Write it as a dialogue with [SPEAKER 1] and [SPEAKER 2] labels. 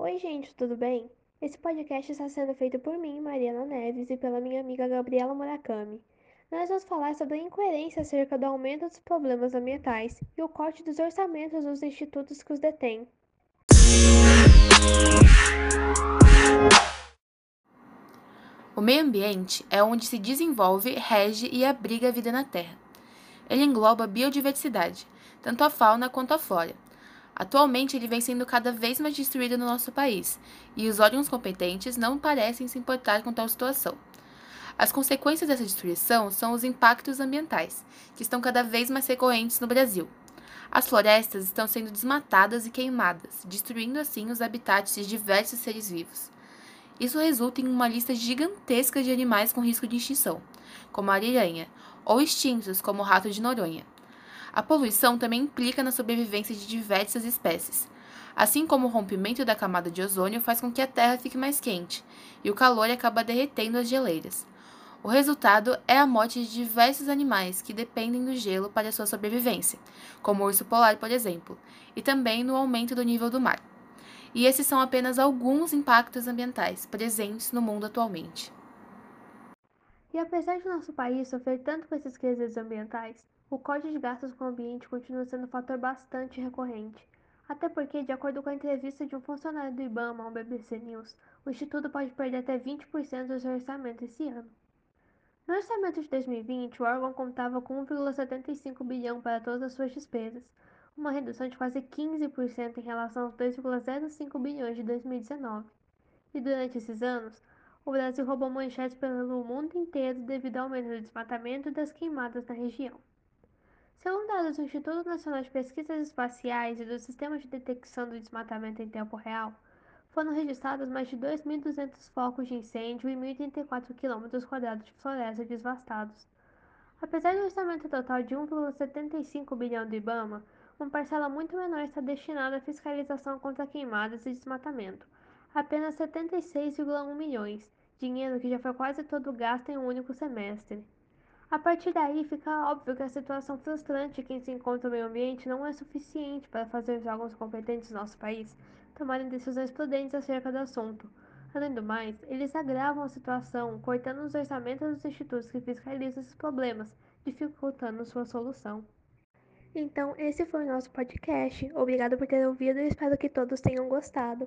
[SPEAKER 1] Oi, gente, tudo bem? Esse podcast está sendo feito por mim, Mariana Neves, e pela minha amiga Gabriela Murakami. Nós vamos falar sobre a incoerência acerca do aumento dos problemas ambientais e o corte dos orçamentos dos institutos que os detêm.
[SPEAKER 2] O meio ambiente é onde se desenvolve, rege e abriga a vida na Terra. Ele engloba a biodiversidade, tanto a fauna quanto a flora. Atualmente, ele vem sendo cada vez mais destruído no nosso país, e os órgãos competentes não parecem se importar com tal situação. As consequências dessa destruição são os impactos ambientais, que estão cada vez mais recorrentes no Brasil. As florestas estão sendo desmatadas e queimadas, destruindo assim os habitats de diversos seres vivos. Isso resulta em uma lista gigantesca de animais com risco de extinção, como a ariranha, ou extintos, como o rato de Noronha. A poluição também implica na sobrevivência de diversas espécies, assim como o rompimento da camada de ozônio faz com que a Terra fique mais quente, e o calor acaba derretendo as geleiras. O resultado é a morte de diversos animais que dependem do gelo para sua sobrevivência, como o urso polar, por exemplo, e também no aumento do nível do mar e esses são apenas alguns impactos ambientais presentes no mundo atualmente.
[SPEAKER 1] E apesar de nosso país sofrer tanto com esses crises ambientais, o código de gastos com o ambiente continua sendo um fator bastante recorrente. Até porque, de acordo com a entrevista de um funcionário do IBAMA ao BBC News, o Instituto pode perder até 20% do seu orçamento esse ano. No orçamento de 2020, o órgão contava com 1,75 bilhão para todas as suas despesas, uma redução de quase 15% em relação aos 2,05 bilhões de 2019. E durante esses anos, o Brasil roubou manchetes pelo mundo inteiro devido ao aumento do desmatamento e das queimadas na região. Segundo dados do Instituto Nacional de Pesquisas Espaciais e do Sistema de Detecção do Desmatamento em Tempo Real, foram registrados mais de 2.200 focos de incêndio e 1.034 km de floresta devastados. Apesar do orçamento total de 1,75 bilhão do IBAMA, uma parcela muito menor está destinada à fiscalização contra queimadas e desmatamento, apenas 76,1 milhões, dinheiro que já foi quase todo gasto em um único semestre. A partir daí, fica óbvio que a situação frustrante que se encontra no meio ambiente não é suficiente para fazer os órgãos competentes do nosso país tomarem decisões prudentes acerca do assunto. Além do mais, eles agravam a situação, cortando os orçamentos dos institutos que fiscalizam esses problemas, dificultando sua solução. Então, esse foi o nosso podcast. Obrigada por ter ouvido e espero que todos tenham gostado.